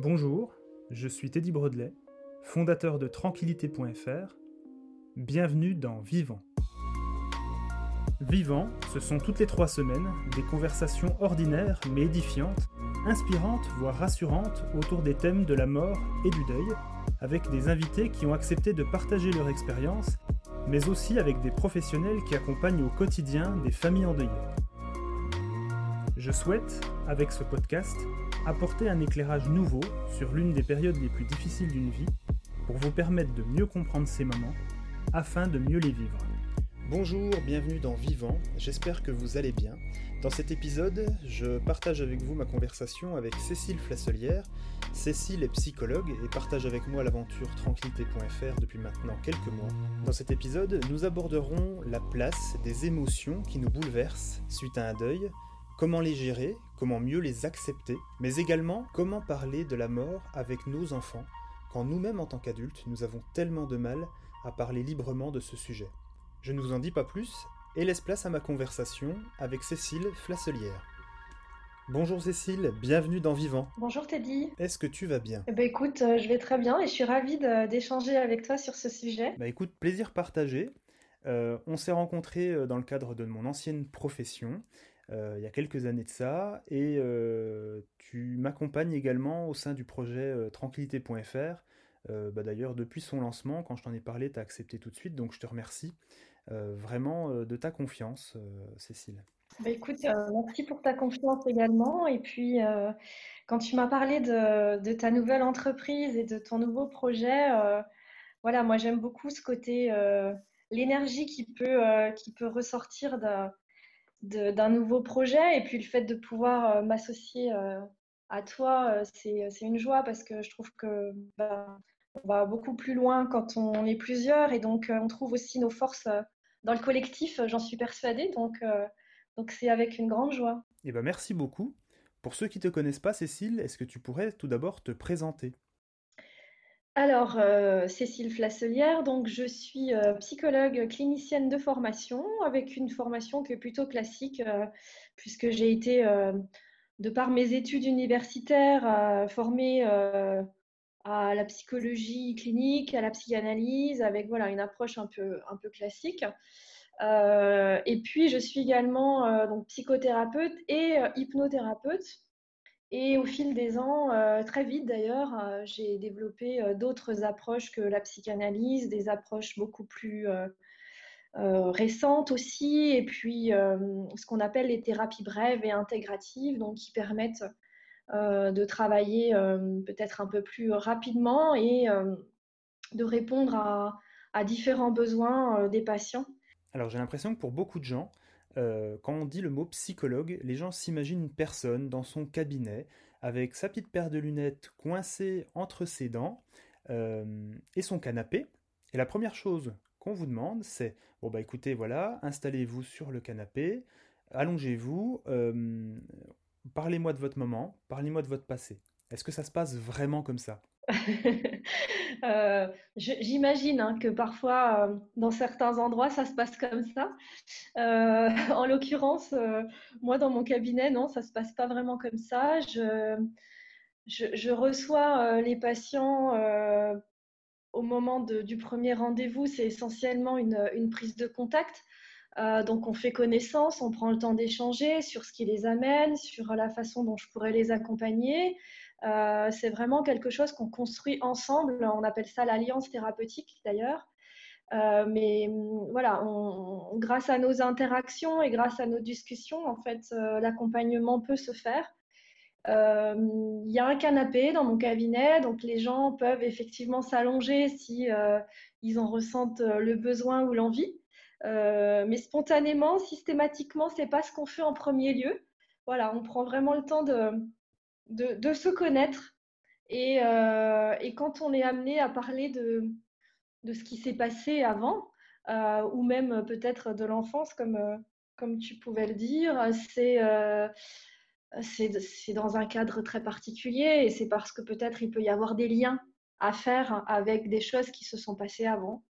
Bonjour, je suis Teddy Brodelet, fondateur de tranquillité.fr. Bienvenue dans Vivant. Vivant, ce sont toutes les trois semaines des conversations ordinaires mais édifiantes, inspirantes voire rassurantes autour des thèmes de la mort et du deuil, avec des invités qui ont accepté de partager leur expérience, mais aussi avec des professionnels qui accompagnent au quotidien des familles endeuillées. Je souhaite, avec ce podcast, apporter un éclairage nouveau sur l'une des périodes les plus difficiles d'une vie pour vous permettre de mieux comprendre ces moments afin de mieux les vivre. Bonjour, bienvenue dans Vivant, j'espère que vous allez bien. Dans cet épisode, je partage avec vous ma conversation avec Cécile Flasselière. Cécile est psychologue et partage avec moi l'aventure tranquillité.fr depuis maintenant quelques mois. Dans cet épisode, nous aborderons la place des émotions qui nous bouleversent suite à un deuil, comment les gérer, comment mieux les accepter, mais également comment parler de la mort avec nos enfants, quand nous-mêmes en tant qu'adultes, nous avons tellement de mal à parler librement de ce sujet. Je ne vous en dis pas plus et laisse place à ma conversation avec Cécile Flasselière. Bonjour Cécile, bienvenue dans Vivant. Bonjour Teddy. Est-ce que tu vas bien? Eh ben écoute, euh, je vais très bien et je suis ravie d'échanger avec toi sur ce sujet. Bah écoute, plaisir partagé. Euh, on s'est rencontrés euh, dans le cadre de mon ancienne profession il y a quelques années de ça, et euh, tu m'accompagnes également au sein du projet euh, tranquillité.fr. Bah D'ailleurs, depuis son lancement, quand je t'en ai parlé, tu as accepté tout de suite, donc je te remercie vraiment de ta confiance, Cécile. Bah écoute, merci pour ta confiance également. Et puis, quand tu m'as parlé de, ta nouvelle entreprise et de ton nouveau projet, voilà, moi j'aime beaucoup ce côté, l'énergie qui peut, qui peut ressortir d'un nouveau projet. Et puis le fait de pouvoir euh, m'associer euh, à toi, euh, c'est une joie parce que je trouve que bah, on va beaucoup plus loin quand on est plusieurs et donc on trouve aussi nos forces dans le collectif, j'en suis persuadée. Donc donc c'est avec une grande joie. Et eh ben merci beaucoup. Pour ceux qui ne te connaissent pas, Cécile, est-ce que tu pourrais tout d'abord te présenter? Alors, euh, Cécile Flasselière, donc je suis euh, psychologue clinicienne de formation, avec une formation qui est plutôt classique, euh, puisque j'ai été, de par mes études universitaires, formée à la psychologie clinique, à la psychanalyse, avec voilà, une approche un peu, classique. et puis, je suis également psychothérapeute et hypnothérapeute. Et au fil des ans, euh, très vite d'ailleurs, euh, j'ai développé euh, d'autres approches que la psychanalyse, des approches beaucoup plus récentes aussi, et puis ce qu'on appelle les thérapies brèves et intégratives, donc qui permettent de travailler peut-être un peu plus rapidement et de répondre à, à différents besoins des patients. Alors j'ai l'impression que pour beaucoup de gens, euh, quand on dit le mot psychologue, les gens s'imaginent une personne dans son cabinet avec sa petite paire de lunettes coincée entre ses dents euh, et son canapé. Et la première chose qu'on vous demande, c'est bon bah écoutez voilà, installez-vous sur le canapé, allongez-vous, euh, parlez-moi de votre moment, parlez-moi de votre passé. Est-ce que ça se passe vraiment comme ça? Euh, j'imagine hein, que parfois, euh, dans certains endroits, ça se passe comme ça. Euh, en l'occurrence, moi, dans mon cabinet, non, ça se passe pas vraiment comme ça. Je, reçois les patients au moment du premier rendez-vous. C'est essentiellement une, prise de contact. donc, on fait connaissance, on prend le temps d'échanger sur ce qui les amène, sur la façon dont je pourrais les accompagner. Euh, c'est vraiment quelque chose qu'on construit ensemble. On appelle ça l'alliance thérapeutique d'ailleurs. Euh, mais mm, voilà, grâce à nos interactions et grâce à nos discussions, en fait, euh, l'accompagnement peut se faire. Il y a un canapé dans mon cabinet, donc les gens peuvent effectivement s'allonger si ils en ressentent le besoin ou l'envie. mais spontanément, systématiquement, c'est pas ce qu'on fait en premier lieu. Voilà, on prend vraiment le temps de, de, se connaître. Euh, et, quand on est amené à parler de, ce qui s'est passé avant, euh, ou même peut-être de l'enfance, comme, euh, tu pouvais le dire, c'est dans un cadre très particulier et c'est parce que peut-être il peut y avoir des liens à faire avec des choses qui se sont passées avant.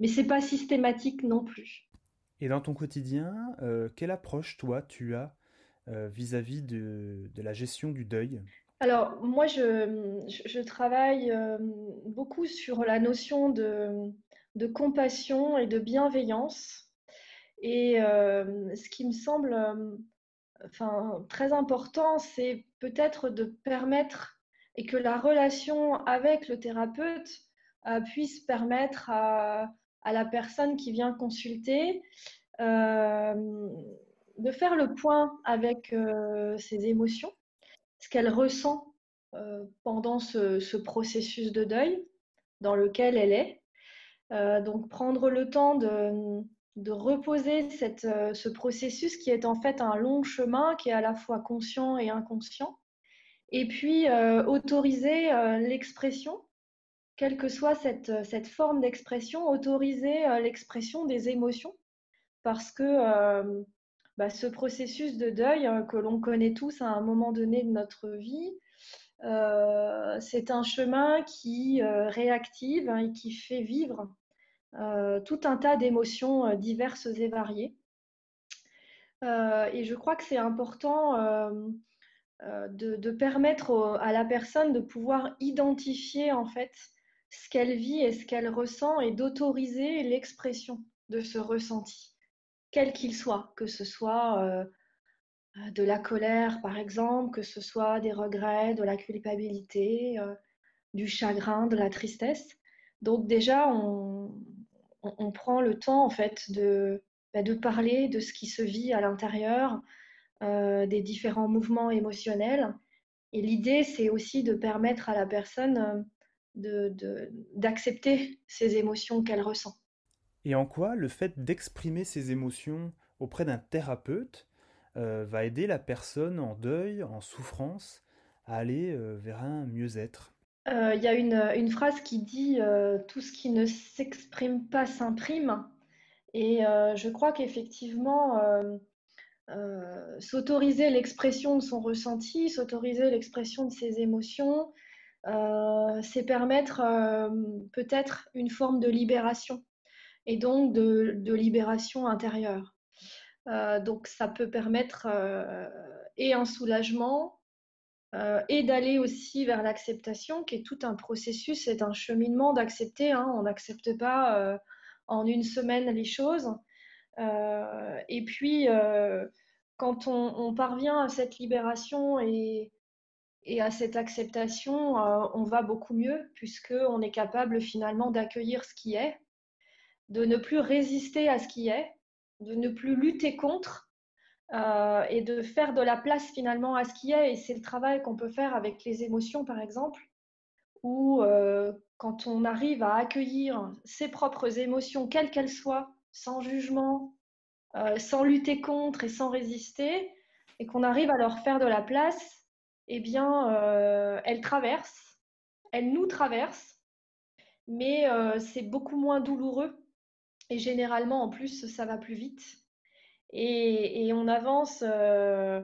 Mais c'est pas systématique non plus. Et dans ton quotidien, quelle approche toi tu as vis-à-vis de, la gestion du deuil Alors, moi, je, travaille euh, beaucoup sur la notion de, compassion et de bienveillance. Et euh, ce qui me semble enfin, très important, c'est peut-être de permettre et que la relation avec le thérapeute euh, puisse permettre à, la personne qui vient consulter de faire le point avec ses émotions ce qu'elle ressent euh, pendant ce, processus de deuil dans lequel elle est. Euh, donc prendre le temps de, reposer euh, ce processus qui est en fait un long chemin qui est à la fois conscient et inconscient. Et puis autoriser l'expression, quelle que soit cette, forme d'expression, autoriser l'expression des émotions parce que bah, ce processus de deuil euh, que l'on connaît tous à un moment donné de notre vie, euh, c'est un chemin qui euh, réactive et qui fait vivre tout un tas d'émotions diverses et variées. et je crois que c'est important de, permettre à la personne de pouvoir identifier en fait ce qu'elle vit et ce qu'elle ressent et d'autoriser l'expression de ce ressenti quel qu'il soit, que ce soit euh, euh, de la colère par exemple, que ce soit des regrets, de la culpabilité, euh, du chagrin, de la tristesse. Donc déjà, on, prend le temps en fait de, bah, de parler de ce qui se vit à l'intérieur, des différents mouvements émotionnels. Et l'idée, c'est aussi de permettre à la personne d'accepter de, ces émotions qu'elle ressent. Et en quoi le fait d'exprimer ses émotions auprès d'un thérapeute euh, va aider la personne en deuil, en souffrance, à aller euh, vers un mieux-être? Euh, Il y a une, phrase qui dit Tout ce qui ne s'exprime pas s'imprime. Et je crois qu'effectivement, s'autoriser l'expression de son ressenti, s'autoriser l'expression de ses émotions, c'est permettre peut-être une forme de libération et donc de, libération intérieure. Euh, donc ça peut permettre euh, et un soulagement euh, et d'aller aussi vers l'acceptation qui est tout un processus, c'est un cheminement d'accepter. Hein. on n'accepte pas en une semaine les choses. et puis quand on, parvient à cette libération et, et à cette acceptation, on va beaucoup mieux puisqu'on est capable finalement d'accueillir ce qui est de ne plus résister à ce qui est, de ne plus lutter contre euh, et de faire de la place finalement à ce qui est. Et c'est le travail qu'on peut faire avec les émotions, par exemple, où euh, quand on arrive à accueillir ses propres émotions, quelles qu'elles soient, sans jugement, euh, sans lutter contre et sans résister, et qu'on arrive à leur faire de la place, eh bien, elles traversent, elles nous traversent, mais c'est beaucoup moins douloureux et généralement, en plus, ça va plus vite. Et, on avance euh,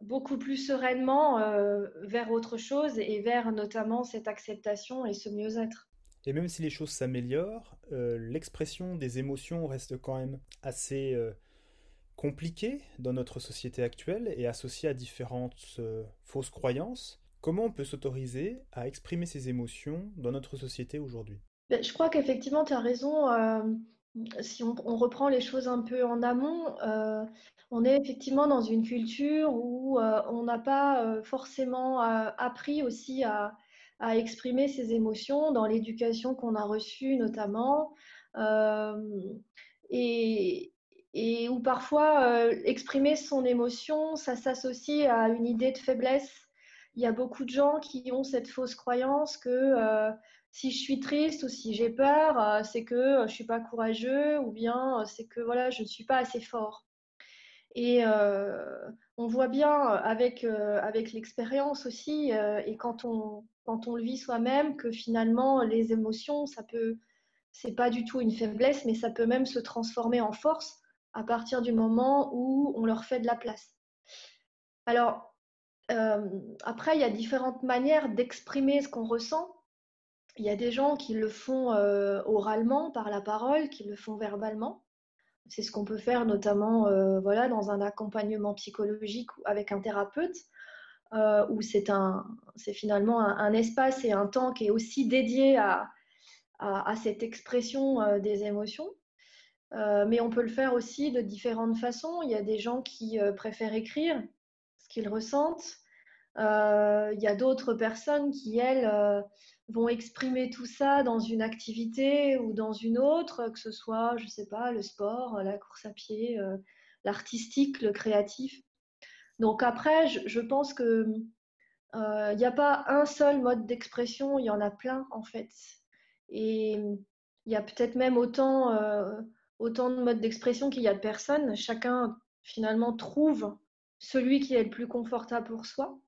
beaucoup plus sereinement euh, vers autre chose et vers notamment cette acceptation et ce mieux-être. Et même si les choses s'améliorent, euh, l'expression des émotions reste quand même assez compliquée dans notre société actuelle et associée à différentes fausses croyances. Comment on peut s'autoriser à exprimer ses émotions dans notre société aujourd'hui? Ben, Je crois qu'effectivement, tu as raison si on, reprend les choses un peu en amont, euh, on est effectivement dans une culture où euh, on n'a pas euh, forcément appris aussi à, exprimer ses émotions dans l'éducation qu'on a reçue notamment, et, et, où parfois exprimer son émotion, ça s'associe à une idée de faiblesse. Il y a beaucoup de gens qui ont cette fausse croyance que si je suis triste ou si j'ai peur, euh, c'est que euh, je suis pas courageux ou bien euh, c'est que voilà, je ne suis pas assez fort. Et on voit bien avec, avec l'expérience aussi, et quand on, quand on le vit soi-même, que finalement les émotions, ça peut, c'est pas du tout une faiblesse, mais ça peut même se transformer en force à partir du moment où on leur fait de la place. Alors, après, il y a différentes manières d'exprimer ce qu'on ressent. Il y a des gens qui le font euh, oralement, par la parole, qui le font verbalement. C'est ce qu'on peut faire notamment euh, voilà, dans un accompagnement psychologique avec un thérapeute. où c'est finalement un, espace et un temps qui est aussi dédié à, à, cette expression des émotions. mais on peut le faire aussi de différentes façons. Il y a des gens qui préfèrent écrire ce qu'ils ressentent. il y a d'autres personnes qui, elles, vont exprimer tout ça dans une activité ou dans une autre, que ce soit, je ne sais pas, le sport, la course à pied, euh, l'artistique, le créatif. Donc après, je, pense que il euh, n'y a pas un seul mode d'expression, il y en a plein en fait. Et il y a peut-être même autant, euh, autant de modes d'expression qu'il y a de personnes. Chacun finalement trouve celui qui est le plus confortable pour soi.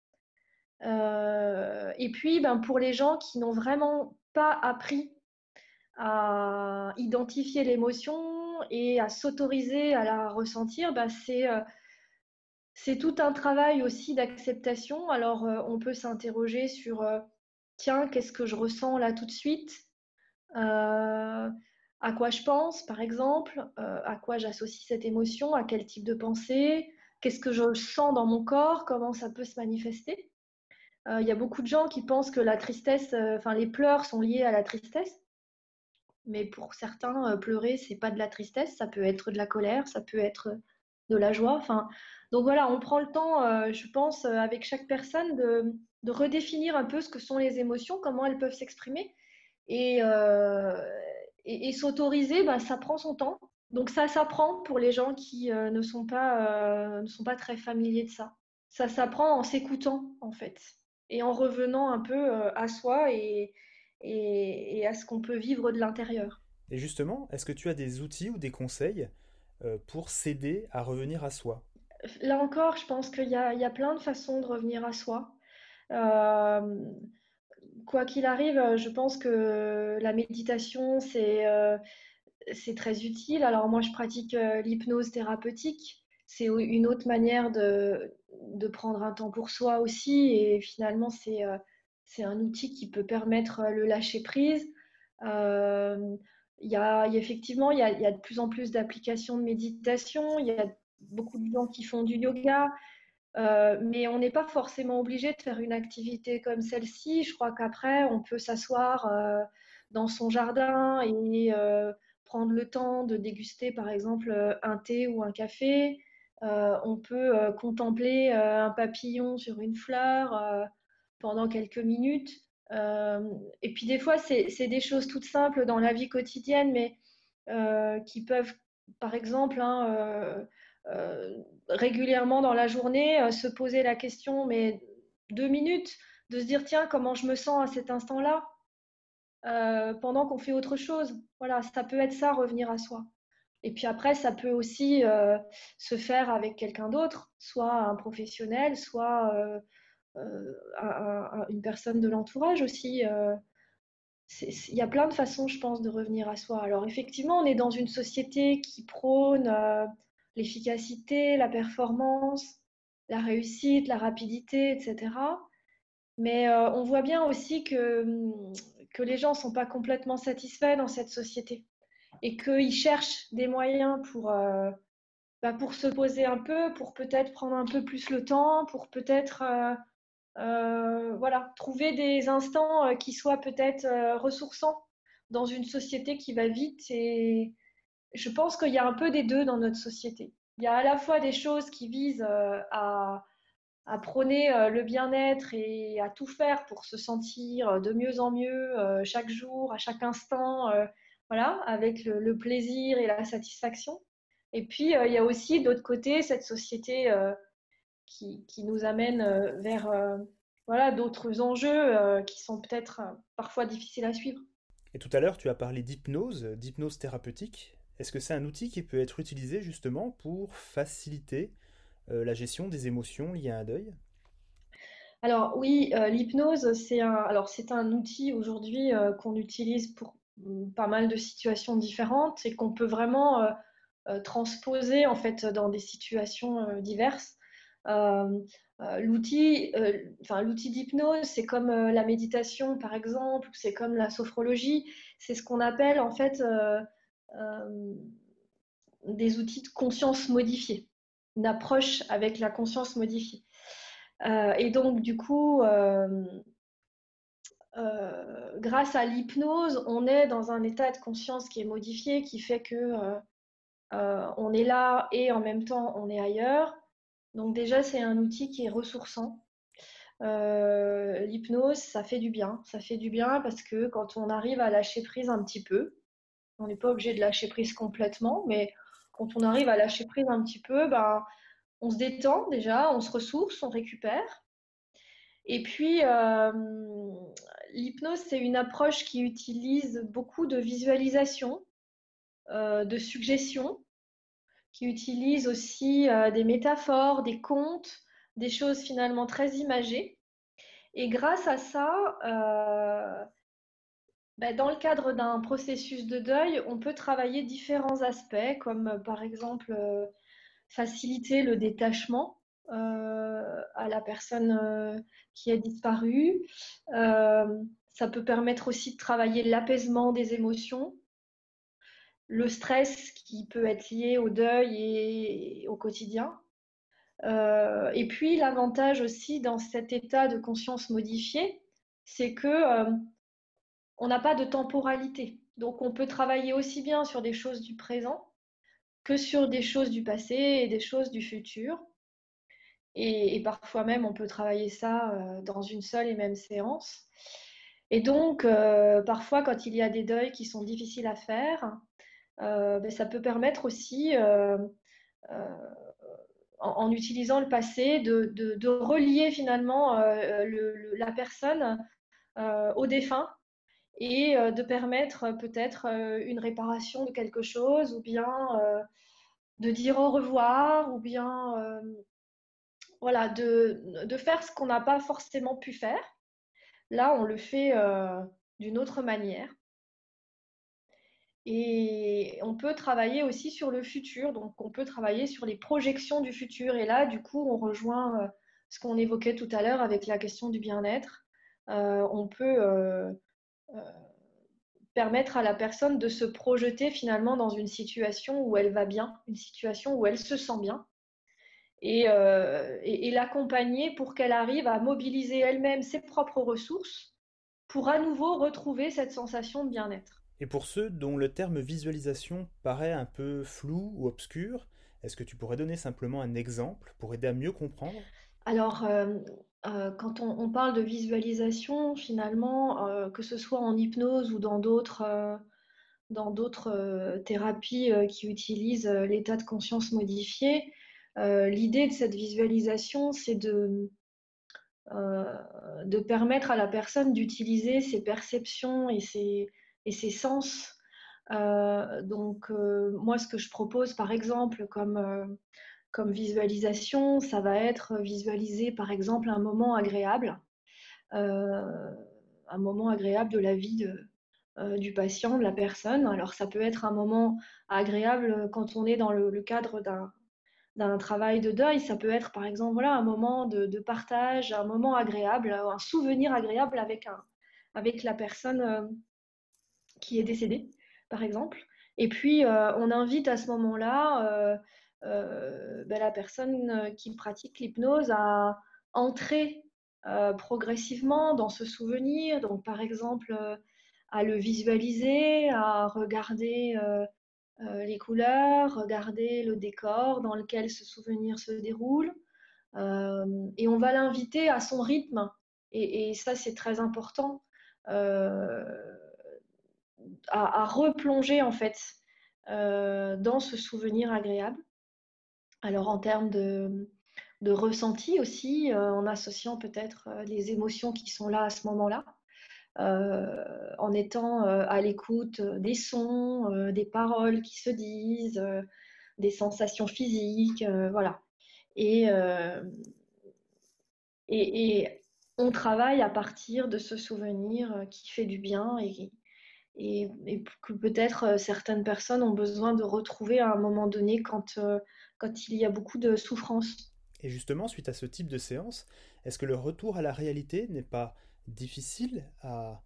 Euh, et puis, ben, pour les gens qui n'ont vraiment pas appris à identifier l'émotion et à s'autoriser à la ressentir, ben, euh, c'est tout un travail aussi d'acceptation. Alors, euh, on peut s'interroger sur, tiens, qu'est-ce que je ressens là tout de suite À quoi je pense, par exemple À quoi j'associe cette émotion À quel type de pensée Qu'est-ce que je sens dans mon corps Comment ça peut se manifester? Il y a beaucoup de gens qui pensent que la tristesse, euh, enfin les pleurs sont liés à la tristesse. Mais pour certains, euh, pleurer, c'est pas de la tristesse, ça peut être de la colère, ça peut être de la joie. Enfin, donc voilà, on prend le temps, je pense, avec chaque personne de, redéfinir un peu ce que sont les émotions, comment elles peuvent s'exprimer. Et, et, s'autoriser, bah, ça prend son temps. Donc ça s'apprend pour les gens qui ne, sont pas, ne sont pas très familiers de ça. Ça s'apprend en s'écoutant, en fait et en revenant un peu euh, à soi et, et, à ce qu'on peut vivre de l'intérieur. Et justement, est-ce que tu as des outils ou des conseils euh, pour s'aider à revenir à soi? Là encore, je pense qu'il y, y, a plein de façons de revenir à soi. Euh, quoi qu'il arrive, je pense que la méditation, c'est c'est très utile. Alors moi, je pratique l'hypnose thérapeutique c'est une autre manière de, prendre un temps pour soi aussi. Et finalement, c'est euh, un outil qui peut permettre euh, le lâcher prise. Euh, effectivement, il y a, de plus en plus d'applications de méditation. Il y a beaucoup de gens qui font du yoga. mais on n'est pas forcément obligé de faire une activité comme celle-ci. Je crois qu'après, on peut s'asseoir dans son jardin et prendre le temps de déguster, par exemple, un thé ou un café. Euh, on peut euh, contempler euh, un papillon sur une fleur pendant quelques minutes. et puis des fois, c'est des choses toutes simples dans la vie quotidienne, mais qui peuvent, par exemple, hein, régulièrement dans la journée, se poser la question, mais deux minutes, de se dire, tiens, comment je me sens à cet instant-là, pendant qu'on fait autre chose. Voilà, ça peut être ça, revenir à soi. Et puis après, ça peut aussi euh, se faire avec quelqu'un d'autre, soit un professionnel, soit euh, euh, une personne de l'entourage aussi. Il y a plein de façons, je pense, de revenir à soi. Alors effectivement, on est dans une société qui prône l'efficacité, la performance, la réussite, la rapidité, etc. Mais on voit bien aussi que, que les gens ne sont pas complètement satisfaits dans cette société et qu'ils cherchent des moyens pour, euh, bah, pour se poser un peu, pour peut-être prendre un peu plus le temps, pour peut-être euh, euh, trouver des instants qui soient peut-être ressourçants dans une société qui va vite. Et je pense qu'il y a un peu des deux dans notre société. Il y a à la fois des choses qui visent à, à prôner le bien-être et à tout faire pour se sentir de mieux en mieux chaque jour, à chaque instant, voilà, avec le, plaisir et la satisfaction. Et puis, euh, il y a aussi d'autre côté cette société euh, qui, qui, nous amène euh, vers voilà, d'autres enjeux qui sont peut-être parfois difficiles à suivre. Et tout à l'heure, tu as parlé d'hypnose, d'hypnose thérapeutique. Est-ce que c'est un outil qui peut être utilisé justement pour faciliter la gestion des émotions liées à un deuil? Alors oui, l'hypnose, c'est un, alors c'est un outil aujourd'hui qu'on utilise pour pas mal de situations différentes et qu'on peut vraiment euh, euh, transposer en fait dans des situations euh, diverses. l'outil, enfin l'outil d'hypnose, c'est comme la méditation par exemple, c'est comme la sophrologie, c'est ce qu'on appelle en fait des outils de conscience modifiée, une approche avec la conscience modifiée. et donc, du coup, grâce à l'hypnose, on est dans un état de conscience qui est modifié, qui fait que on est là et en même temps on est ailleurs. Donc déjà, c'est un outil qui est ressourçant. L'hypnose, ça fait du bien. Ça fait du bien parce que quand on arrive à lâcher prise un petit peu, on n'est pas obligé de lâcher prise complètement, mais quand on arrive à lâcher prise un petit peu, ben, on se détend déjà, on se ressource, on récupère. Et puis, euh, l'hypnose, c'est une approche qui utilise beaucoup de visualisation, euh, de suggestions, qui utilise aussi euh, des métaphores, des contes, des choses finalement très imagées. Et grâce à ça, ben, dans le cadre d'un processus de deuil, on peut travailler différents aspects, comme par exemple faciliter le détachement à la personne euh, qui a disparu. Euh, ça peut permettre aussi de travailler l'apaisement des émotions, le stress qui peut être lié au deuil et au quotidien. et puis l'avantage aussi dans cet état de conscience modifié, c'est que on n'a pas de temporalité. Donc on peut travailler aussi bien sur des choses du présent que sur des choses du passé et des choses du futur. Et, parfois même, on peut travailler ça euh, dans une seule et même séance. Et donc, euh, parfois, quand il y a des deuils qui sont difficiles à faire, euh, ben, ça peut permettre aussi, en, utilisant le passé, de, relier finalement la personne au défunt et de permettre peut-être une réparation de quelque chose ou bien de dire au revoir ou bien voilà, de, faire ce qu'on n'a pas forcément pu faire. Là, on le fait euh, d'une autre manière. Et on peut travailler aussi sur le futur, donc on peut travailler sur les projections du futur. Et là, du coup, on rejoint euh, ce qu'on évoquait tout à l'heure avec la question du bien-être. Euh, on peut permettre à la personne de se projeter finalement dans une situation où elle va bien, une situation où elle se sent bien, euh, et, l'accompagner pour qu'elle arrive à mobiliser elle-même ses propres ressources pour à nouveau retrouver cette sensation de bien-être. Et pour ceux dont le terme visualisation paraît un peu flou ou obscur, est-ce que tu pourrais donner simplement un exemple pour aider à mieux comprendre? Alors, euh, euh, quand on, parle de visualisation, finalement, que ce soit en hypnose ou dans d'autres dans d'autres thérapies qui utilisent l'état de conscience modifié, euh, l'idée de cette visualisation, c'est de, euh, de permettre à la personne d'utiliser ses perceptions et ses, sens. Euh, donc, moi, ce que je propose, par exemple, comme, visualisation, ça va être visualiser, par exemple, un moment agréable, un moment agréable de la vie du patient, de la personne. Alors, ça peut être un moment agréable quand on est dans le cadre d'un d'un travail de deuil. Ça peut être, par exemple, voilà, un moment de, partage, un moment agréable, un souvenir agréable avec, un, avec la personne euh, qui est décédée, par exemple. Et puis, euh, on invite à ce moment-là euh, ben, la personne qui pratique l'hypnose à entrer progressivement dans ce souvenir. Donc, par exemple, à le visualiser, à regarder euh, les couleurs, regarder le décor dans lequel ce souvenir se déroule. Euh, et on va l'inviter à son rythme. Et, ça, c'est très important. Euh, à, replonger en fait dans ce souvenir agréable. Alors en termes de, de ressenti aussi, en associant peut-être les émotions qui sont là à ce moment-là. Euh, en étant euh, à l'écoute des sons, euh, des paroles qui se disent, des sensations physiques, voilà. Et, et, on travaille à partir de ce souvenir qui fait du bien et, et, que peut-être certaines personnes ont besoin de retrouver à un moment donné quand, quand il y a beaucoup de souffrance. Et justement, suite à ce type de séance, est-ce que le retour à la réalité n'est pas difficile à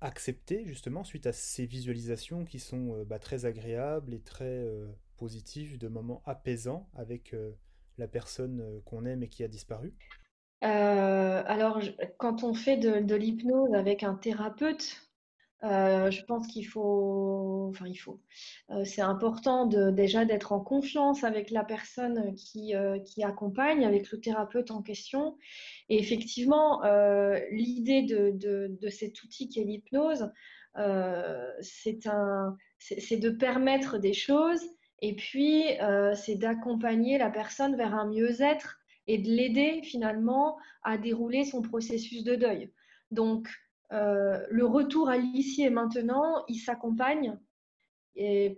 accepter justement suite à ces visualisations qui sont euh, bah, très agréables et très euh, positives, de moments apaisants avec euh, la personne qu'on aime et qui a disparu? Alors, quand on fait de l'hypnose avec un thérapeute, euh, je pense qu'il faut, enfin il faut, euh, c'est important déjà d'être en confiance avec la personne qui, euh, qui, accompagne, avec le thérapeute en question. Et effectivement, l'idée de, de, cet outil qui est l'hypnose, c'est de permettre des choses et puis c'est d'accompagner la personne vers un mieux-être et de l'aider finalement à dérouler son processus de deuil. Donc, euh, le retour à l'ici et maintenant, il s'accompagne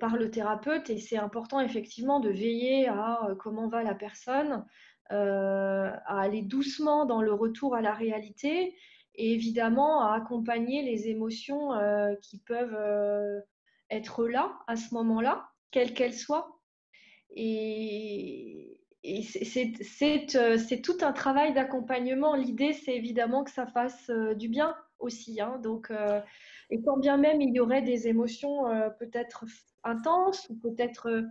par le thérapeute et c'est important effectivement de veiller à euh, comment va la personne, euh, à aller doucement dans le retour à la réalité et évidemment à accompagner les émotions qui peuvent être là à ce moment-là, quelles qu'elles soient. Et, c'est tout un travail d'accompagnement. L'idée, c'est évidemment que ça fasse du bien aussi. Hein. donc, euh, et quand bien même il y aurait des émotions euh, peut-être intenses ou peut-être euh,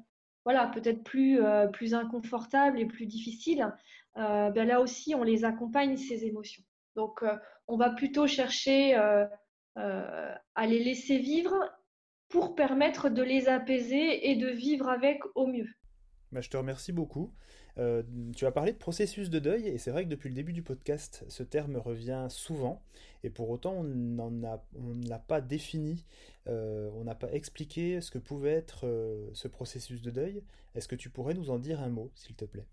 voilà, peut-être plus, plus inconfortables et plus difficiles, ben là aussi, on les accompagne, ces émotions. Donc, on va plutôt chercher à les laisser vivre pour permettre de les apaiser et de vivre avec au mieux. Bah, je te remercie beaucoup. Tu as parlé de processus de deuil, et c'est vrai que depuis le début du podcast, ce terme revient souvent. Et pour autant, on ne l'a pas défini, euh, on n'a pas expliqué ce que pouvait être euh, ce processus de deuil. Est-ce que tu pourrais nous en dire un mot, s'il te plaît?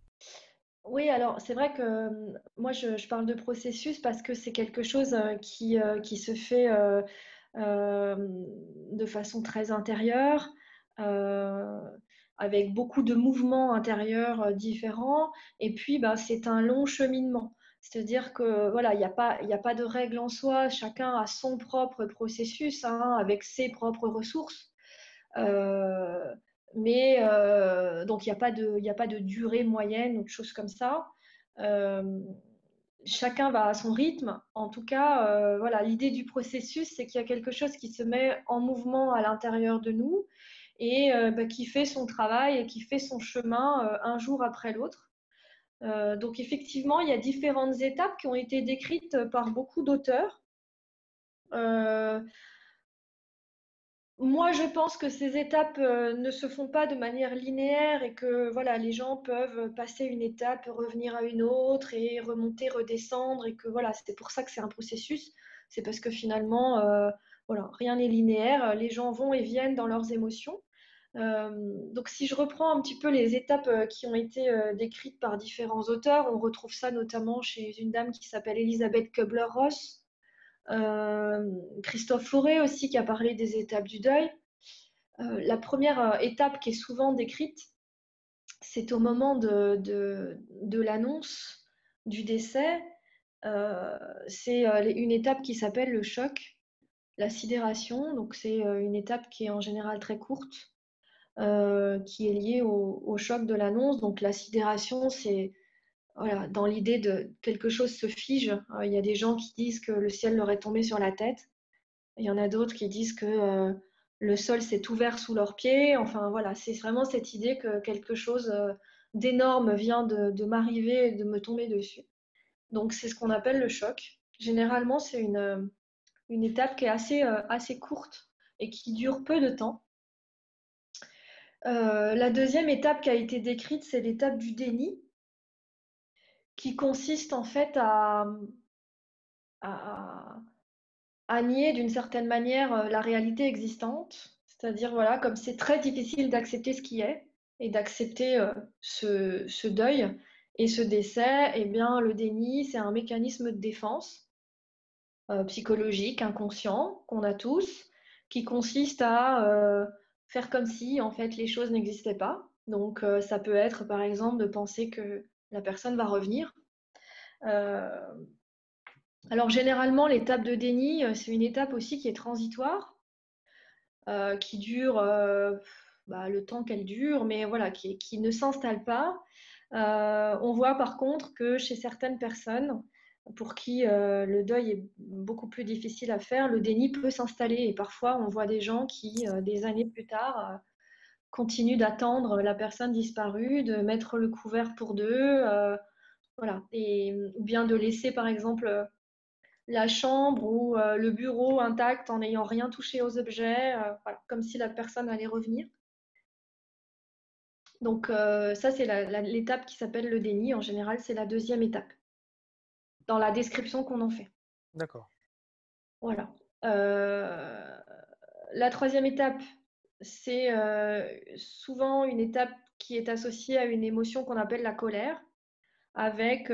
Oui, alors c'est vrai que euh, moi je, parle de processus parce que c'est quelque chose qui, qui se fait de façon très intérieure, avec beaucoup de mouvements intérieurs différents, et puis bah, c'est un long cheminement. C'est-à-dire que voilà, il n'y a, pas, de règle en soi, chacun a son propre processus hein, avec ses propres ressources. Euh, mais euh, donc il n'y a, pas de, durée moyenne ou de choses comme ça. Euh, chacun va à son rythme. En tout cas, voilà, l'idée du processus, c'est qu'il y a quelque chose qui se met en mouvement à l'intérieur de nous et bah, qui fait son travail et qui fait son chemin un jour après l'autre. Euh, donc effectivement, il y a différentes étapes qui ont été décrites par beaucoup d'auteurs. Euh, moi, je pense que ces étapes euh, ne se font pas de manière linéaire et que voilà, les gens peuvent passer une étape, revenir à une autre et remonter, redescendre et que voilà, c'est pour ça que c'est un processus. C'est parce que finalement, voilà, rien n'est linéaire. Les gens vont et viennent dans leurs émotions. Euh, donc si je reprends un petit peu les étapes euh, qui ont été euh, décrites par différents auteurs, on retrouve ça notamment chez une dame qui s'appelle Elisabeth Kubler-Ross, Christophe Fauré aussi qui a parlé des étapes du deuil. la première étape qui est souvent décrite, c'est au moment de, de l'annonce du décès. c'est une étape qui s'appelle le choc, la sidération. Donc c'est une étape qui est en général très courte. Euh, qui est lié au, choc de l'annonce. Donc la sidération, c'est voilà, dans l'idée de quelque chose se fige. Euh, il y a des gens qui disent que le ciel leur est tombé sur la tête. Il y en a d'autres qui disent que euh, le sol s'est ouvert sous leurs pieds. Enfin voilà, c'est vraiment cette idée que quelque chose d'énorme vient de, m'arriver et de me tomber dessus. Donc c'est ce qu'on appelle le choc. Généralement, c'est une, une étape qui est assez, assez courte et qui dure peu de temps. Euh, la deuxième étape qui a été décrite, c'est l'étape du déni, qui consiste en fait à, nier d'une certaine manière euh, la réalité existante. C'est-à-dire, voilà, comme c'est très difficile d'accepter ce qui est et d'accepter euh, ce, deuil et ce décès, eh bien, le déni, c'est un mécanisme de défense psychologique, inconscient, qu'on a tous, qui consiste à faire comme si en fait les choses n'existaient pas. Donc euh, ça peut être par exemple de penser que la personne va revenir. Euh, alors généralement l'étape de déni, euh, c'est une étape aussi qui est transitoire, qui dure bah, le temps qu'elle dure, mais voilà, qui, qui ne s'installe pas. on voit par contre que chez certaines personnes, pour qui euh, le deuil est beaucoup plus difficile à faire, le déni peut s'installer. Et parfois, on voit des gens qui, euh, des années plus tard, euh, continuent d'attendre la personne disparue, de mettre le couvert pour deux. voilà. Et, ou bien de laisser, par exemple, la chambre ou le bureau intact en n'ayant rien touché aux objets, comme si la personne allait revenir. Donc ça, c'est l'étape qui s'appelle le déni. En général, c'est la deuxième étape dans la description qu'on en fait. D'accord. Voilà. la troisième étape, c'est souvent une étape qui est associée à une émotion qu'on appelle la colère, avec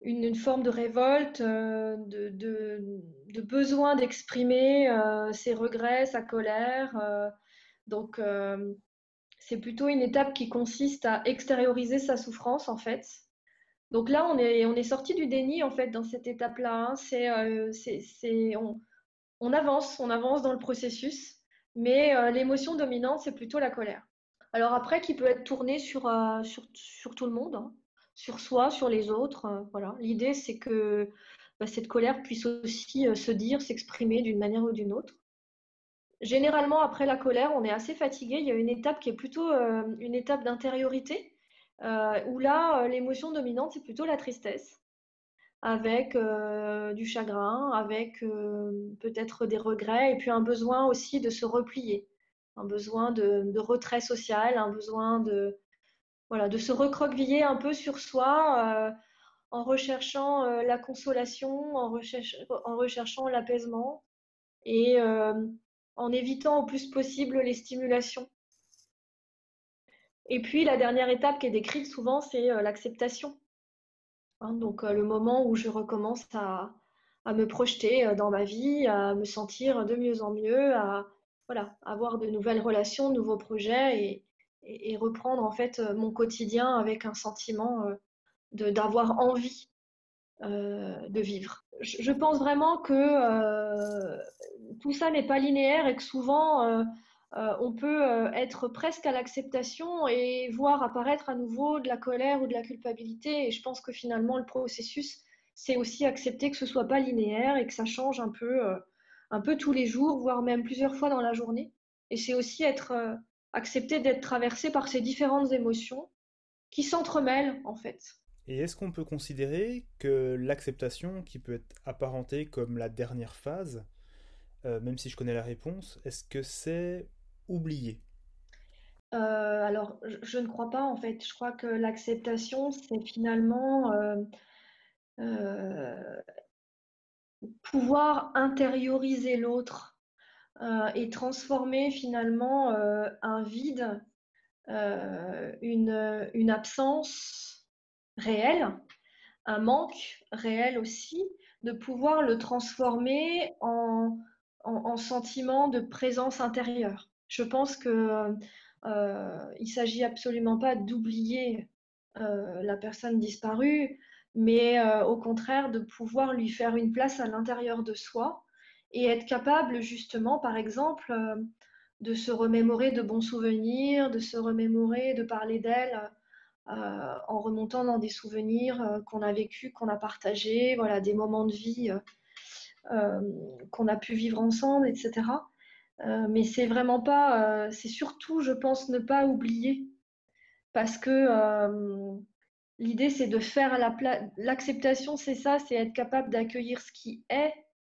une, forme de révolte, de, de, besoin d'exprimer ses regrets, sa colère. donc, c'est plutôt une étape qui consiste à extérioriser sa souffrance, en fait. Donc là, on est, sorti du déni, en fait, dans cette étape-là. Hein. C'est, on, avance, on avance dans le processus, mais euh, l'émotion dominante, c'est plutôt la colère. Alors après, qui peut être tournée sur, euh, sur, tout le monde, hein, sur soi, sur les autres. Euh, voilà. L'idée, c'est que bah, cette colère puisse aussi se dire, s'exprimer d'une manière ou d'une autre. Généralement, après la colère, on est assez fatigué. Il y a une étape qui est plutôt une étape d'intériorité, où là, l'émotion dominante, c'est plutôt la tristesse avec euh, du chagrin, avec euh, peut-être des regrets, et puis un besoin aussi de se replier, un besoin de, retrait social, un besoin de, se recroqueviller un peu sur soi euh, en recherchant la consolation, en recherchant l'apaisement et en évitant au plus possible les stimulations. Et puis la dernière étape qui est décrite souvent, c'est l'acceptation Hein, donc euh, le moment où je recommence à, me projeter euh, dans ma vie, à me sentir de mieux en mieux, à voilà, avoir de nouvelles relations, de nouveaux projets et, reprendre en fait euh, mon quotidien avec un sentiment d'avoir envie de vivre. Je, pense vraiment que tout ça n'est pas linéaire et que souvent euh, on peut euh, être presque à l'acceptation et voir apparaître à nouveau de la colère ou de la culpabilité. Et je pense que finalement, le processus, c'est aussi accepter que ce soit pas linéaire et que ça change un peu, euh, un peu tous les jours, voire même plusieurs fois dans la journée. Et c'est aussi être accepter d'être traversé par ces différentes émotions qui s'entremêlent en fait. Et est-ce qu'on peut considérer que l'acceptation, qui peut être apparentée comme la dernière phase, même si je connais la réponse, est-ce que c'est oublié euh, alors, je, ne crois pas en fait. Je crois que l'acceptation, c'est finalement euh, euh, pouvoir intérioriser l'autre et transformer finalement un vide, une, absence réelle, un manque réel aussi, de pouvoir le transformer en sentiment de présence intérieure. Je pense que euh, il s'agit absolument pas d'oublier euh, la personne disparue, mais euh, au contraire de pouvoir lui faire une place à l'intérieur de soi et être capable justement, par exemple, de se remémorer de bons souvenirs, de se remémorer, de parler d'elle en remontant dans des souvenirs qu'on a vécus, qu'on a partagés, voilà, des moments de vie qu'on a pu vivre ensemble, etc. Euh, mais c'est vraiment pas, euh, c'est surtout, je pense, ne pas oublier. Parce que euh, l'idée, c'est de faire la l'acceptation, c'est ça, c'est être capable d'accueillir ce qui est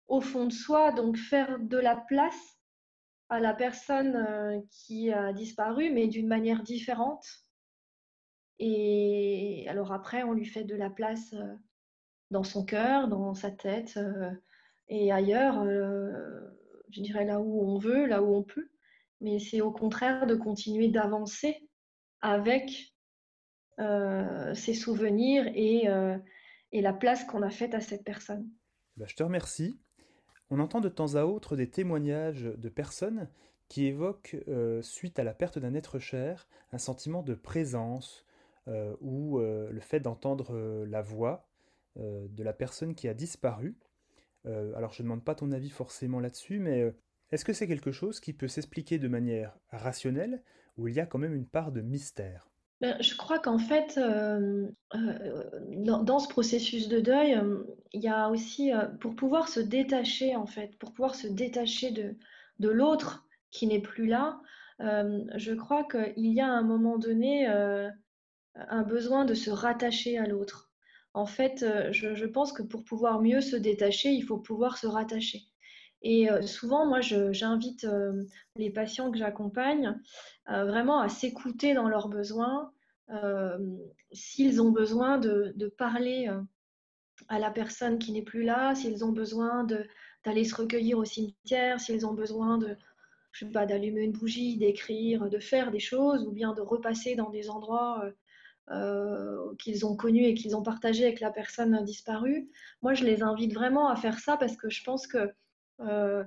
au fond de soi, donc faire de la place à la personne qui a disparu, mais d'une manière différente. Et alors après, on lui fait de la place dans son cœur, dans sa tête et ailleurs je dirais là où on veut, là où on peut, mais c'est au contraire de continuer d'avancer avec euh, ses souvenirs et, euh, la place qu'on a faite à cette personne. Bah, je te remercie. On entend de temps à autre des témoignages de personnes qui évoquent, euh, suite à la perte d'un être cher, un sentiment de présence ou le fait d'entendre la voix de la personne qui a disparu. Euh, alors je ne demande pas ton avis forcément là-dessus, mais euh, est-ce que c'est quelque chose qui peut s'expliquer de manière rationnelle ou il y a quand même une part de mystère? Ben, je crois qu'en fait, euh, dans, ce processus de deuil, il y a aussi, pour pouvoir se détacher, en fait, pour pouvoir se détacher de, de l'autre qui n'est plus là, je crois qu'il y a à un moment donné un besoin de se rattacher à l'autre. En fait, je, pense que pour pouvoir mieux se détacher, il faut pouvoir se rattacher. Et souvent, moi, j'invite les patients que j'accompagne vraiment à s'écouter dans leurs besoins, s'ils ont besoin de, parler à la personne qui n'est plus là, s'ils ont besoin d'aller se recueillir au cimetière, s'ils ont besoin de, je sais pas, d'allumer une bougie, d'écrire, de faire des choses, ou bien de repasser dans des endroits euh, qu'ils ont connus et qu'ils ont partagés avec la personne disparue. Moi, je les invite vraiment à faire ça parce que je pense que euh,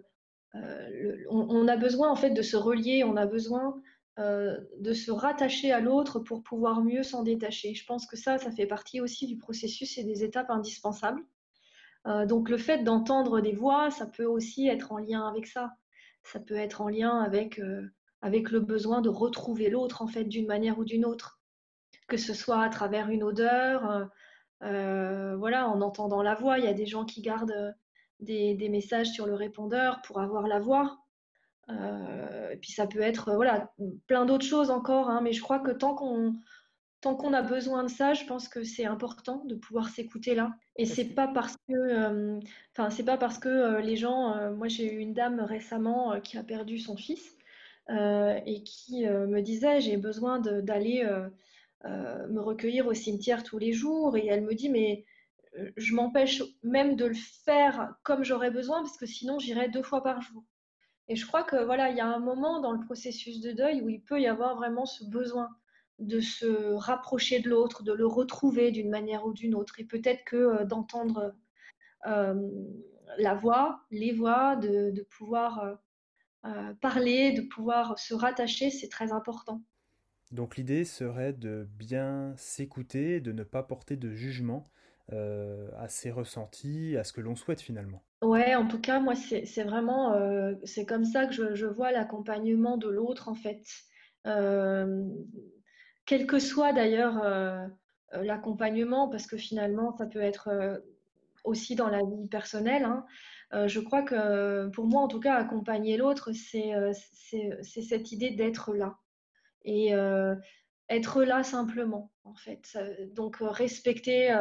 euh, on, a besoin en fait de se relier, on a besoin euh, de se rattacher à l'autre pour pouvoir mieux s'en détacher. Je pense que ça, ça fait partie aussi du processus et des étapes indispensables. Euh, donc le fait d'entendre des voix, ça peut aussi être en lien avec ça. Ça peut être en lien avec, euh, avec le besoin de retrouver l'autre en fait d'une manière ou d'une autre. Que ce soit à travers une odeur, voilà, en entendant la voix. Il y a des gens qui gardent des, des messages sur le répondeur pour avoir la voix. Euh, et puis ça peut être voilà plein d'autres choses encore, hein, mais je crois que tant qu'on tant qu'on a besoin de ça, je pense que c'est important de pouvoir s'écouter là. Et c'est pas parce que, euh, enfin c'est pas parce que euh, les gens, moi j'ai eu une dame récemment qui a perdu son fils et qui me disait j'ai besoin d'aller me recueillir au cimetière tous les jours et elle me dit mais je m'empêche même de le faire comme j'aurais besoin parce que sinon j'irais deux fois par jour. Et je crois que voilà, il y a un moment dans le processus de deuil où il peut y avoir vraiment ce besoin de se rapprocher de l'autre, de le retrouver d'une manière ou d'une autre. Et peut-être que euh, d'entendre euh, la voix, les voix, de, pouvoir euh, parler, de pouvoir se rattacher, c'est très important. Donc l'idée serait de bien s'écouter, de ne pas porter de jugement à ses ressentis, à ce que l'on souhaite finalement. Ouais, en tout cas, moi, c'est vraiment, euh, c'est comme ça que je, vois l'accompagnement de l'autre, en fait. Euh, quel que soit d'ailleurs euh, l'accompagnement, parce que finalement, ça peut être aussi dans la vie personnelle. Hein. je crois que pour moi, en tout cas, accompagner l'autre, c'est cette idée d'être là. Et être là simplement, en fait. Donc, respecter,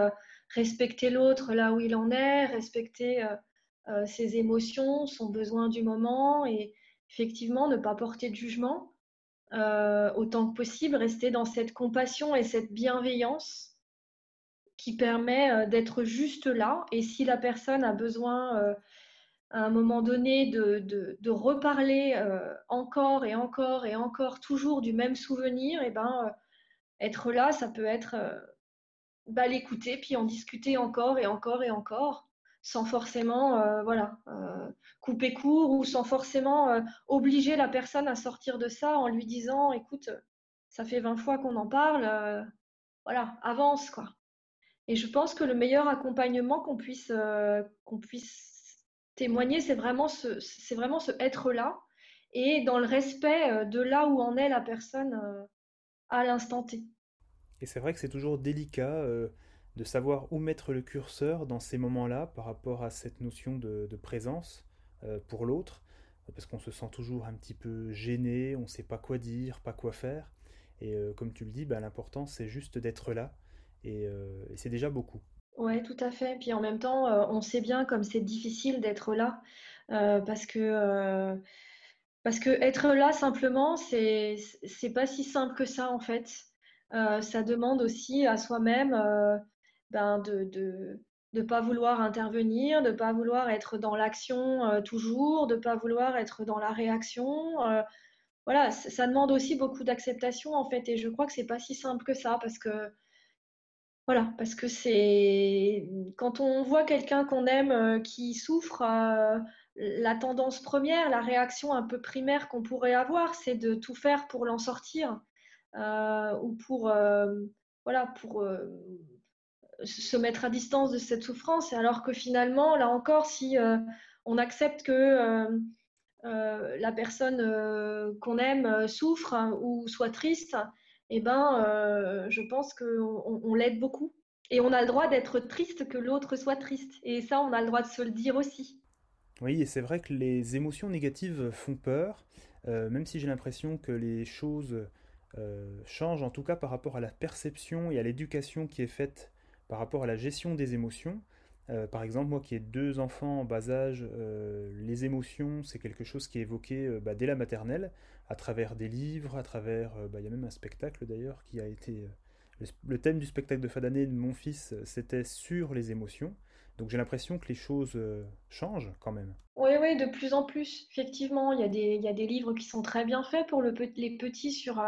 respecter l'autre là où il en est, respecter euh, ses émotions, son besoin du moment et effectivement ne pas porter de jugement euh, autant que possible, rester dans cette compassion et cette bienveillance qui permet euh, d'être juste là. Et si la personne a besoin à un moment donné de, reparler encore et encore et encore toujours du même souvenir, et eh ben être là, ça peut être bah, l'écouter puis en discuter encore et encore et encore sans forcément euh, voilà, euh, couper court ou sans forcément euh, obliger la personne à sortir de ça en lui disant écoute, ça fait 20 fois qu'on en parle, voilà, avance quoi. Et je pense que le meilleur accompagnement qu'on puisse, qu'on puisse témoigner, c'est vraiment ce, c'est vraiment ce être là et dans le respect de là où en est la personne à l'instant T. Et c'est vrai que c'est toujours délicat de savoir où mettre le curseur dans ces moments-là par rapport à cette notion de, présence euh, pour l'autre, parce qu'on se sent toujours un petit peu gêné, on ne sait pas quoi dire, pas quoi faire. Et euh, comme tu le dis, bah, l'important c'est juste d'être là, euh, et, c'est déjà beaucoup. Ouais, tout à fait. Puis en même temps, on sait bien comme c'est difficile d'être là, parce que parce que être là simplement, c'est c'est pas si simple que ça en fait. ça demande aussi à soi-même ben, de, de ne pas vouloir intervenir, de ne pas vouloir être dans l'action euh, toujours, de ne pas vouloir être dans la réaction. Euh, voilà, ça demande aussi beaucoup d'acceptation en fait, et je crois que c'est pas si simple que ça parce que voilà, parce que c'est quand on voit quelqu'un qu'on aime euh, qui souffre, la tendance première, la réaction un peu primaire qu'on pourrait avoir, c'est de tout faire pour l'en sortir ou pour voilà pour se mettre à distance de cette souffrance, alors que finalement, là encore, si euh, on accepte que euh, euh, la personne qu'on aime souffre ou soit triste, eh ben, je pense qu'on on, l'aide beaucoup. Et on a le droit d'être triste que l'autre soit triste. Et ça, on a le droit de se le dire aussi. Oui, et c'est vrai que les émotions négatives font peur, même si j'ai l'impression que les choses change en tout cas par rapport à la perception et à l'éducation qui est faite par rapport à la gestion des émotions. Euh, par exemple, moi qui ai deux enfants en bas âge, euh, les émotions, c'est quelque chose qui est évoqué euh, bah, dès la maternelle, à travers des livres, à travers... Bah, il y a même un spectacle d'ailleurs qui a été... Le, thème du spectacle de fin d'année de mon fils, c'était sur les émotions. Donc j'ai l'impression que les choses changent quand même. Oui, oui, de plus en plus. Effectivement, il y a des, y a des livres qui sont très bien faits pour le, les petits sur,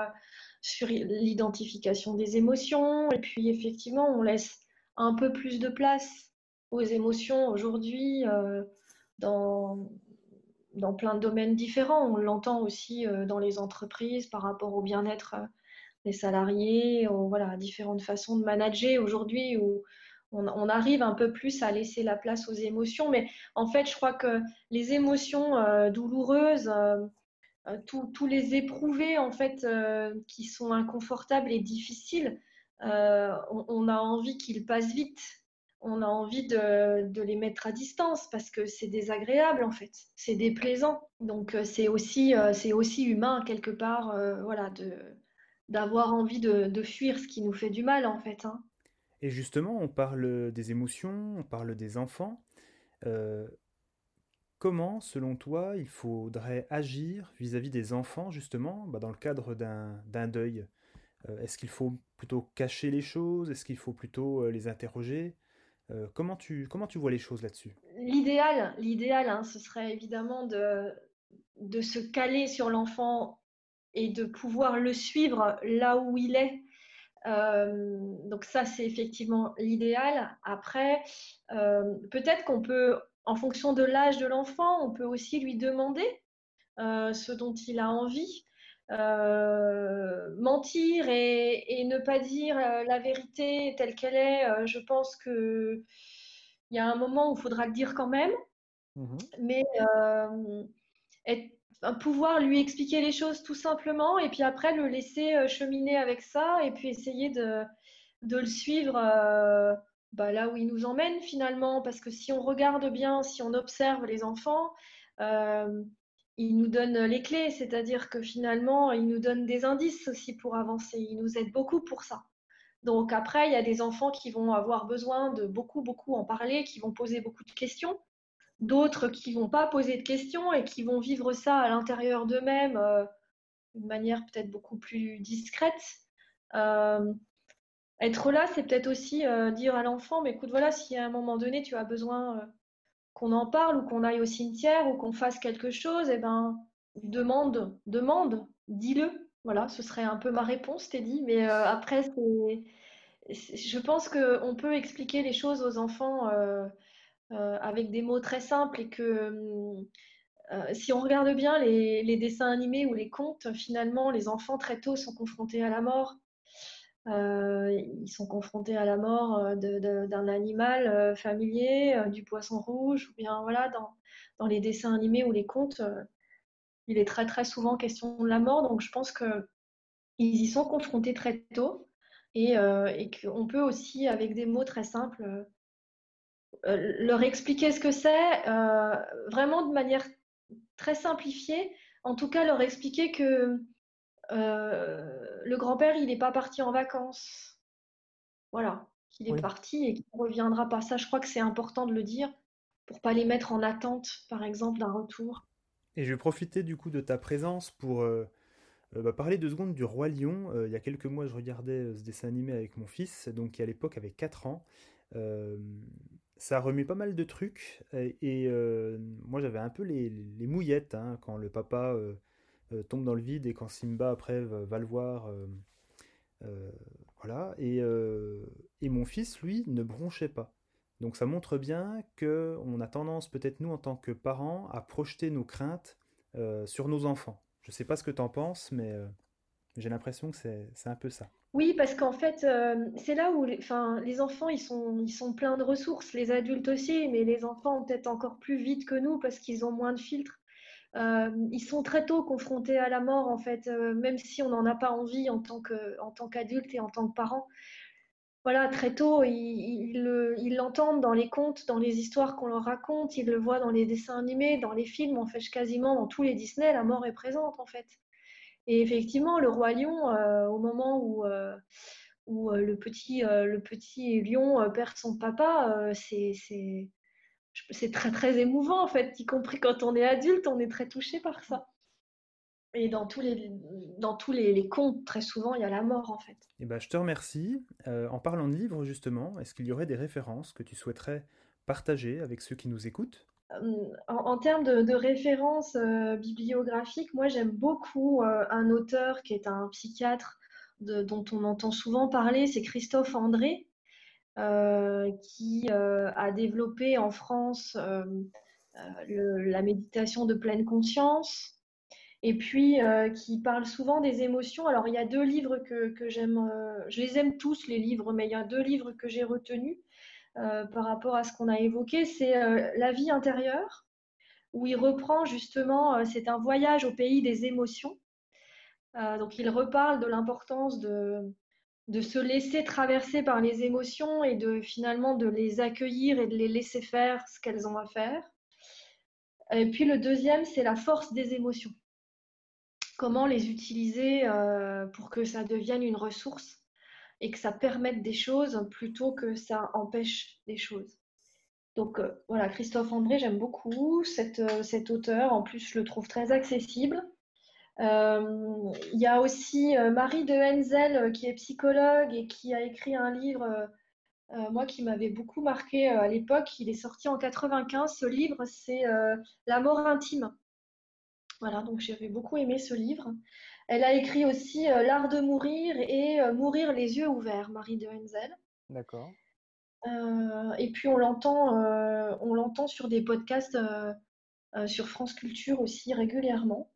sur l'identification des émotions. Et puis effectivement, on laisse un peu plus de place aux émotions aujourd'hui euh, dans, dans plein de domaines différents. On l'entend aussi euh, dans les entreprises par rapport au bien-être euh, des salariés, voilà, différentes façons de manager aujourd'hui où on, arrive un peu plus à laisser la place aux émotions. Mais en fait, je crois que les émotions douloureuses, tous les éprouvés en fait qui sont inconfortables et difficiles, on, a envie qu'ils passent vite on a envie de, les mettre à distance parce que c'est désagréable en fait, c'est déplaisant. Donc euh, c'est aussi, euh, c'est aussi humain quelque part, euh, voilà, d'avoir envie de, fuir ce qui nous fait du mal en fait. Hein. Et justement, on parle des émotions, on parle des enfants. comment, selon toi, il faudrait agir vis-à-vis des enfants justement bah, dans le cadre d'un, d'un deuil? Est-ce qu'il faut plutôt cacher les choses? Est-ce qu'il faut plutôt les interroger? Euh, comment, tu, vois les choses là-dessus? L'idéal, l'idéal hein, ce serait évidemment de, de se caler sur l'enfant et de pouvoir le suivre là où il est. Euh, donc ça, c'est effectivement l'idéal. Après, euh, peut-être qu'on peut, en fonction de l'âge de l'enfant, on peut aussi lui demander ce dont il a envie. Euh, mentir et, ne pas dire euh, la vérité telle qu'elle est, euh, je pense que il y a un moment où il faudra le dire quand même, mmh mais pouvoir lui expliquer les choses tout simplement et puis après le laisser cheminer avec ça et puis essayer de, de le suivre bah, là où il nous emmène finalement. Parce que si on regarde bien, si on observe les enfants, il nous donne les clés, c'est-à-dire que finalement, il nous donne des indices aussi pour avancer. Il nous aide beaucoup pour ça. Donc après, il y a des enfants qui vont avoir besoin de beaucoup, beaucoup en parler, qui vont poser beaucoup de questions. D'autres qui vont pas poser de questions et qui vont vivre ça à l'intérieur d'eux-mêmes euh, manière peut-être beaucoup plus discrète. Euh, être là, c'est peut-être aussi euh, dire à l'enfant, mais écoute, voilà, si à un moment donné, tu as besoin qu'on en parle ou qu'on aille au cimetière ou qu'on fasse quelque chose, eh ben, demande, demande, dis-le. Voilà, ce serait un peu ma réponse, Teddy. Mais euh, après, je pense qu'on peut expliquer les choses aux enfants euh, euh, avec des mots très simples et que si on regarde bien les, les, dessins animés ou les contes, finalement, les enfants très tôt sont confrontés à la mort. Euh, ils sont confrontés à la mort euh, d'un animal euh, familier, du poisson rouge, ou bien voilà, dans, les dessins animés ou les contes, il est très très souvent question de la mort. Donc je pense qu'ils y sont confrontés très tôt et qu'on peut aussi, avec des mots très simples, leur expliquer ce que c'est, vraiment de manière très simplifiée. En tout cas, leur expliquer que le grand-père, il n'est pas parti en vacances. Voilà, qu'il est parti et qu'il ne reviendra pas. Ça, je crois que c'est important de le dire pour pas les mettre en attente, par exemple, d'un retour. Et je vais profiter du coup de ta présence pour euh, euh, bah, parler deux secondes du Roi Lion. Euh, il y a quelques mois, je regardais ce dessin animé avec mon fils, donc qui à l'époque avait 4 ans. ça a remis pas mal de trucs et, moi j'avais un peu les, mouillettes hein, quand le papa euh, tombe dans le vide et quand Simba après va, le voir, euh, euh, voilà. Et, mon fils, lui, ne bronchait pas. Donc ça montre bien que on a tendance, peut-être nous en tant que parents, à projeter nos craintes sur nos enfants. Je ne sais pas ce que tu en penses, mais j'ai l'impression que c'est un peu ça. Oui, parce qu'en fait, c'est là où les, les enfants, ils sont, ils sont pleins de ressources, les adultes aussi, mais les enfants ont peut-être encore plus vite que nous parce qu'ils ont moins de filtres. Euh, ils sont très tôt confrontés à la mort, en fait, euh, même si on n'en a pas envie en tant qu'adulte et en tant que parent. Voilà, très tôt, ils l'entendent dans les contes, dans les histoires qu'on leur raconte, ils le voient dans les dessins animés, dans les films, en fait, quasiment dans tous les Disney, la mort est présente, en fait. Et effectivement, le roi lion, au moment où, où le, petit, le petit lion perd son papa, c'est c'est très très émouvant en fait, y compris quand on est adulte, on est très touché par ça. Et dans tous les, dans tous les, contes, très souvent, il y a la mort en fait. Eh ben, je te remercie. Euh, en parlant de livres, justement, est-ce qu'il y aurait des références que tu souhaiterais partager avec ceux qui nous écoutent? Euh, en, termes de, références euh, bibliographiques, moi j'aime beaucoup un auteur qui est un psychiatre dont on entend souvent parler, c'est Christophe André, qui a développé en France la méditation de pleine conscience, et puis euh, qui parle souvent des émotions. Alors, il y a deux livres que, j'aime, euh, je les aime tous, les livres, mais il y a deux livres que j'ai retenus euh, par rapport à ce qu'on a évoqué. C'est La vie intérieure, où il reprend justement, c'est un voyage au pays des émotions. donc, il reparle de l'importance de, de se laisser traverser par les émotions et de finalement de les accueillir et de les laisser faire ce qu'elles ont à faire. Et puis le deuxième, c'est la force des émotions comment les utiliser euh, pour que ça devienne une ressource et que ça permette des choses plutôt que ça empêche des choses. Donc euh, voilà, Christophe André, j'aime beaucoup euh, cet auteur. En plus, je le trouve très accessible. Il y a aussi Marie de Henzel qui est psychologue et qui a écrit un livre, moi qui m'avait beaucoup marqué à l'époque. Il est sorti en 95. Ce livre, c'est La mort intime. Voilà, donc j'avais beaucoup aimé ce livre. Elle a écrit aussi euh, L'art de mourir et euh, Mourir les yeux ouverts, Marie de Henzel. D'accord. Euh, et puis on l'entend, on l'entend sur des podcasts sur France Culture aussi régulièrement.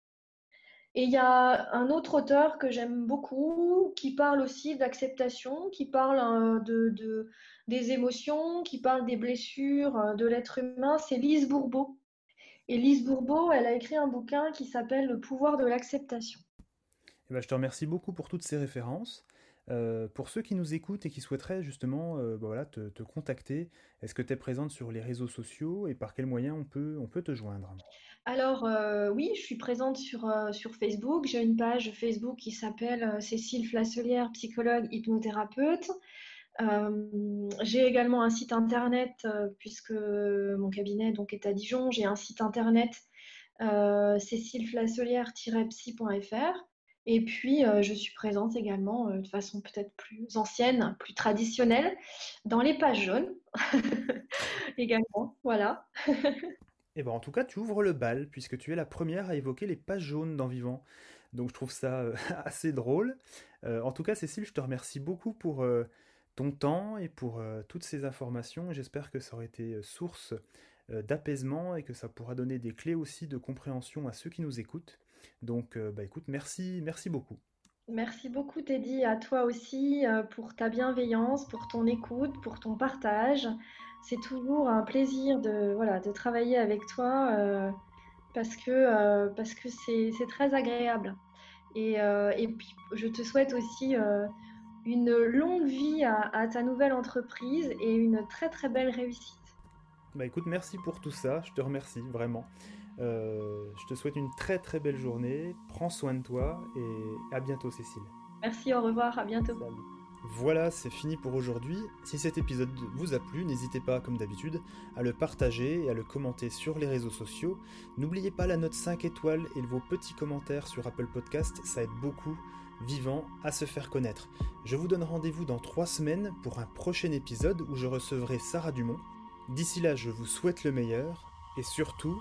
Et il y a un autre auteur que j'aime beaucoup qui parle aussi d'acceptation, qui parle de, des émotions, qui parle des blessures de l'être humain. C'est Lise Bourbeau. Et Lise Bourbeau, elle a écrit un bouquin qui s'appelle Le pouvoir de l'acceptation. Eh ben, je te remercie beaucoup pour toutes ces références. Euh, pour ceux qui nous écoutent et qui souhaiteraient justement euh, bah te, contacter, est-ce que tu es présente sur les réseaux sociaux et par quels moyens on peut, on peut te joindre? Alors euh, oui, je suis présente sur, sur Facebook. J'ai une page Facebook qui s'appelle Cécile Flasselière, psychologue hypnothérapeute. J'ai également un site internet puisque mon cabinet donc est à Dijon. J'ai un site internet cécileflasselière-psy.fr. Et puis, je suis présente également de façon peut-être plus ancienne, plus traditionnelle, dans les pages jaunes également. Voilà. Eh ben, en tout cas, tu ouvres le bal puisque tu es la première à évoquer les pages jaunes dans Vivant. Donc, je trouve ça assez drôle. en tout cas, Cécile, je te remercie beaucoup pour ton temps et pour euh, toutes ces informations. J'espère que ça aurait été euh, source euh, d'apaisement et que ça pourra donner des clés aussi de compréhension à ceux qui nous écoutent. Donc, bah écoute, merci, merci beaucoup. Merci beaucoup Teddy, à toi aussi pour ta bienveillance, pour ton écoute, pour ton partage. C'est toujours un plaisir de, voilà, de travailler avec toi parce que parce que c'est très agréable. Et, et, puis je te souhaite aussi une longue vie à, ta nouvelle entreprise et une très très belle réussite. Bah écoute, merci pour tout ça, je te remercie vraiment. Euh, je te souhaite une très très belle journée, prends soin de toi et à bientôt Cécile. Merci, au revoir, à bientôt. Voilà, c'est fini pour aujourd'hui. Si cet épisode vous a plu, n'hésitez pas, comme d'habitude, à le partager et à le commenter sur les réseaux sociaux. N'oubliez pas la note 5 étoiles et vos petits commentaires sur Apple Podcast, ça aide beaucoup vivant à se faire connaître. Je vous donne rendez-vous dans trois semaines pour un prochain épisode où je recevrai Sarah Dumont. D'ici là, je vous souhaite le meilleur et surtout,